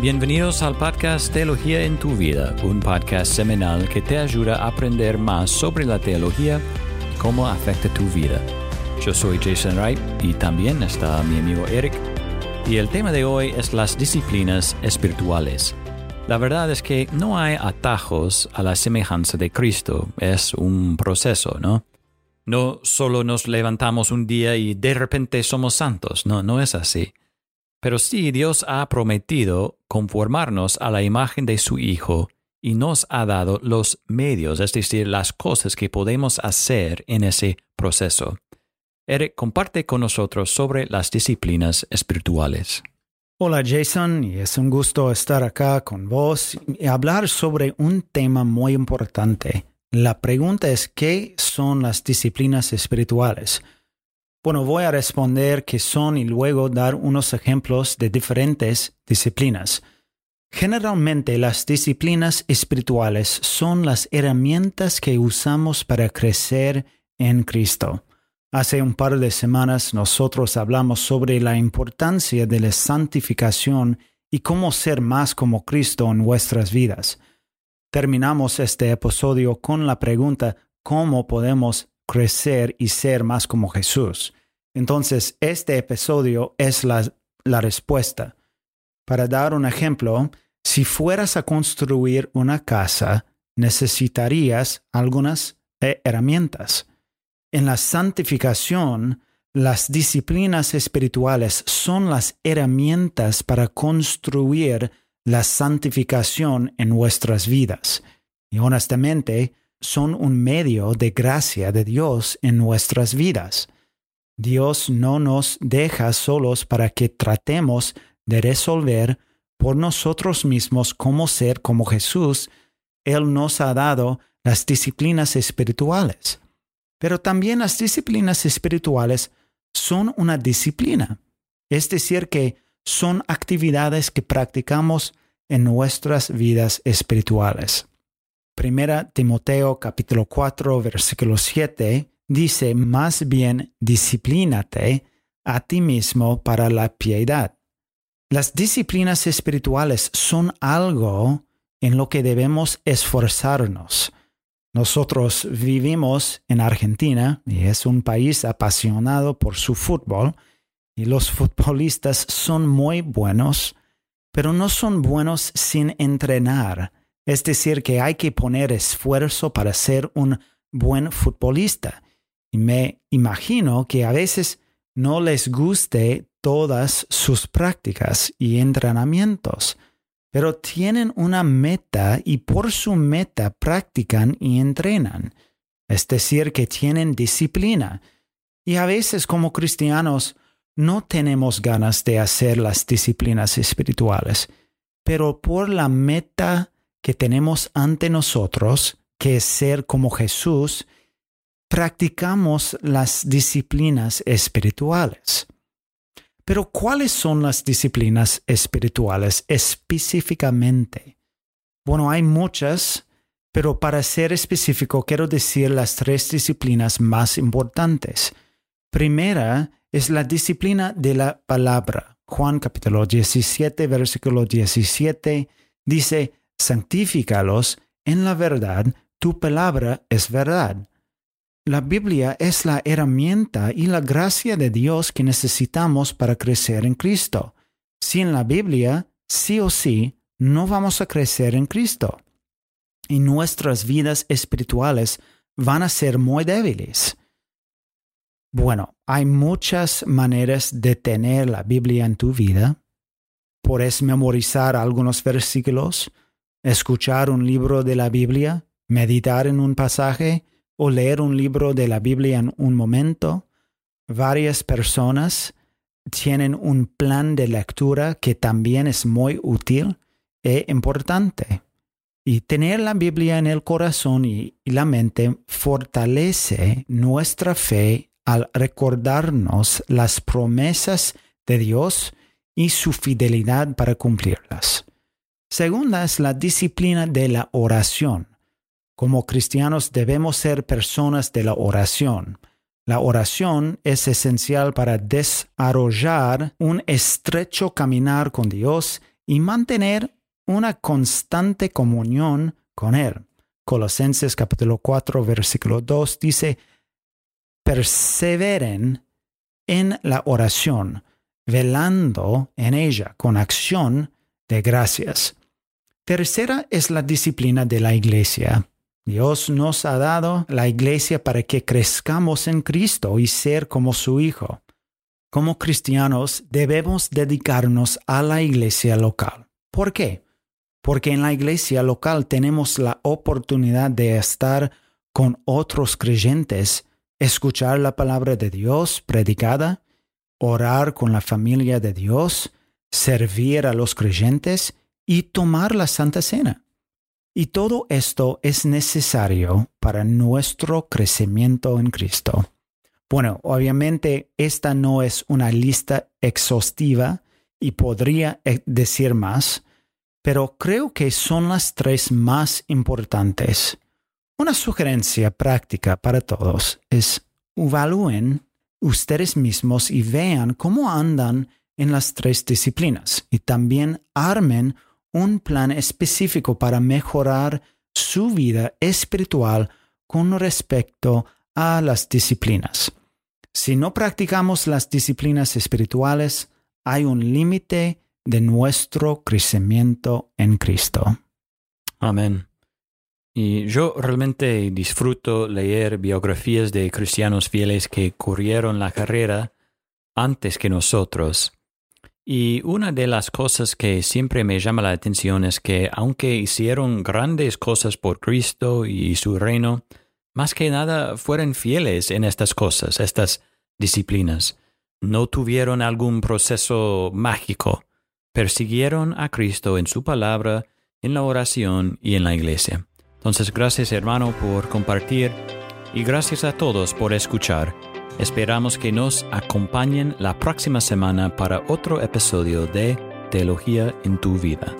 bienvenidos al podcast Teología en tu vida, un podcast semanal que te ayuda a aprender más sobre la teología y cómo afecta tu vida. Yo soy Jason Wright y también está mi amigo Eric y el tema de hoy es las disciplinas espirituales. La verdad es que no hay atajos a la semejanza de Cristo, es un proceso, ¿no? No solo nos levantamos un día y de repente somos santos, no, no es así. Pero sí Dios ha prometido conformarnos a la imagen de su Hijo y nos ha dado los medios, es decir, las cosas que podemos hacer en ese proceso. Eric comparte con nosotros sobre las disciplinas espirituales. Hola Jason, y es un gusto estar acá con vos y hablar sobre un tema muy importante. La pregunta es, ¿qué son las disciplinas espirituales? Bueno, voy a responder qué son y luego dar unos ejemplos de diferentes disciplinas. Generalmente las disciplinas espirituales son las herramientas que usamos para crecer en Cristo. Hace un par de semanas nosotros hablamos sobre la importancia de la santificación y cómo ser más como Cristo en nuestras vidas. Terminamos este episodio con la pregunta ¿cómo podemos crecer y ser más como Jesús. Entonces, este episodio es la, respuesta. Para dar un ejemplo, si fueras a construir una casa, necesitarías algunas herramientas. En la santificación, las disciplinas espirituales son las herramientas para construir la santificación en nuestras vidas. Y honestamente, son un medio de gracia de Dios en nuestras vidas. Dios no nos deja solos para que tratemos de resolver por nosotros mismos cómo ser como Jesús. Él nos ha dado las disciplinas espirituales. Pero también las disciplinas espirituales son una disciplina, es decir, que son actividades que practicamos en nuestras vidas espirituales. Primera Timoteo capítulo 4 versículo 7 dice, más bien disciplínate a ti mismo para la piedad. Las disciplinas espirituales son algo en lo que debemos esforzarnos. Nosotros vivimos en Argentina y es un país apasionado por su fútbol y los futbolistas son muy buenos, pero no son buenos sin entrenar es decir, que hay que poner esfuerzo para ser un buen futbolista. Y me imagino que a veces no les guste todas sus prácticas y entrenamientos, pero tienen una meta y por su meta practican y entrenan. Es decir, que tienen disciplina. Y a veces como cristianos no tenemos ganas de hacer las disciplinas espirituales, pero por la meta que tenemos ante nosotros, que es ser como Jesús, practicamos las disciplinas espirituales. Pero ¿cuáles son las disciplinas espirituales específicamente? Bueno, hay muchas, pero para ser específico quiero decir las tres disciplinas más importantes. Primera es la disciplina de la palabra. Juan capítulo 17, versículo 17 dice, santifícalos en la verdad, tu palabra es verdad. La Biblia es la herramienta y la gracia de Dios que necesitamos para crecer en Cristo. Sin la Biblia, sí o sí, no vamos a crecer en Cristo. Y nuestras vidas espirituales van a ser muy débiles. Bueno, hay muchas maneras de tener la Biblia en tu vida. Puedes memorizar algunos versículos, escuchar un libro de la Biblia, meditar en un pasaje o leer un libro de la Biblia en un momento. Varias personas tienen un plan de lectura que también es muy útil e importante. Y tener la Biblia en el corazón y, la mente fortalece nuestra fe al recordarnos las promesas de Dios y su fidelidad para cumplirlas. Segunda es la disciplina de la oración. Como cristianos debemos ser personas de la oración. La oración es esencial para desarrollar un estrecho caminar con Dios y mantener una constante comunión con Él. Colosenses capítulo 4 versículo 2 dice, perseveren en la oración, velando en ella con acción de gracias. Tercera es la disciplina de la iglesia. Dios nos ha dado la iglesia para que crezcamos en Cristo y ser como su Hijo. Como cristianos debemos dedicarnos a la iglesia local. ¿Por qué? Porque en la iglesia local tenemos la oportunidad de estar con otros creyentes, escuchar la palabra de Dios predicada, orar con la familia de Dios, servir a los creyentes y tomar la Santa Cena. Y todo esto es necesario para nuestro crecimiento en Cristo. Bueno, obviamente esta no es una lista exhaustiva y podría eh, decir más, pero creo que son las tres más importantes. Una sugerencia práctica para todos es evalúen ustedes mismos y vean cómo andan en las tres disciplinas y también armen un plan específico para mejorar su vida espiritual con respecto a las disciplinas. Si no practicamos las disciplinas espirituales, hay un límite de nuestro crecimiento en Cristo. Amén. Y yo realmente disfruto leer biografías de cristianos fieles que corrieron la carrera antes que nosotros y una de las cosas que siempre me llama la atención es que aunque hicieron grandes cosas por Cristo y su reino, más que nada fueron fieles en estas cosas, estas disciplinas. No tuvieron algún proceso mágico. Persiguieron a Cristo en su palabra, en la oración y en la iglesia. Entonces, gracias hermano por compartir y gracias a todos por escuchar. Esperamos que nos acompañen la próxima semana para otro episodio de Teología en tu vida.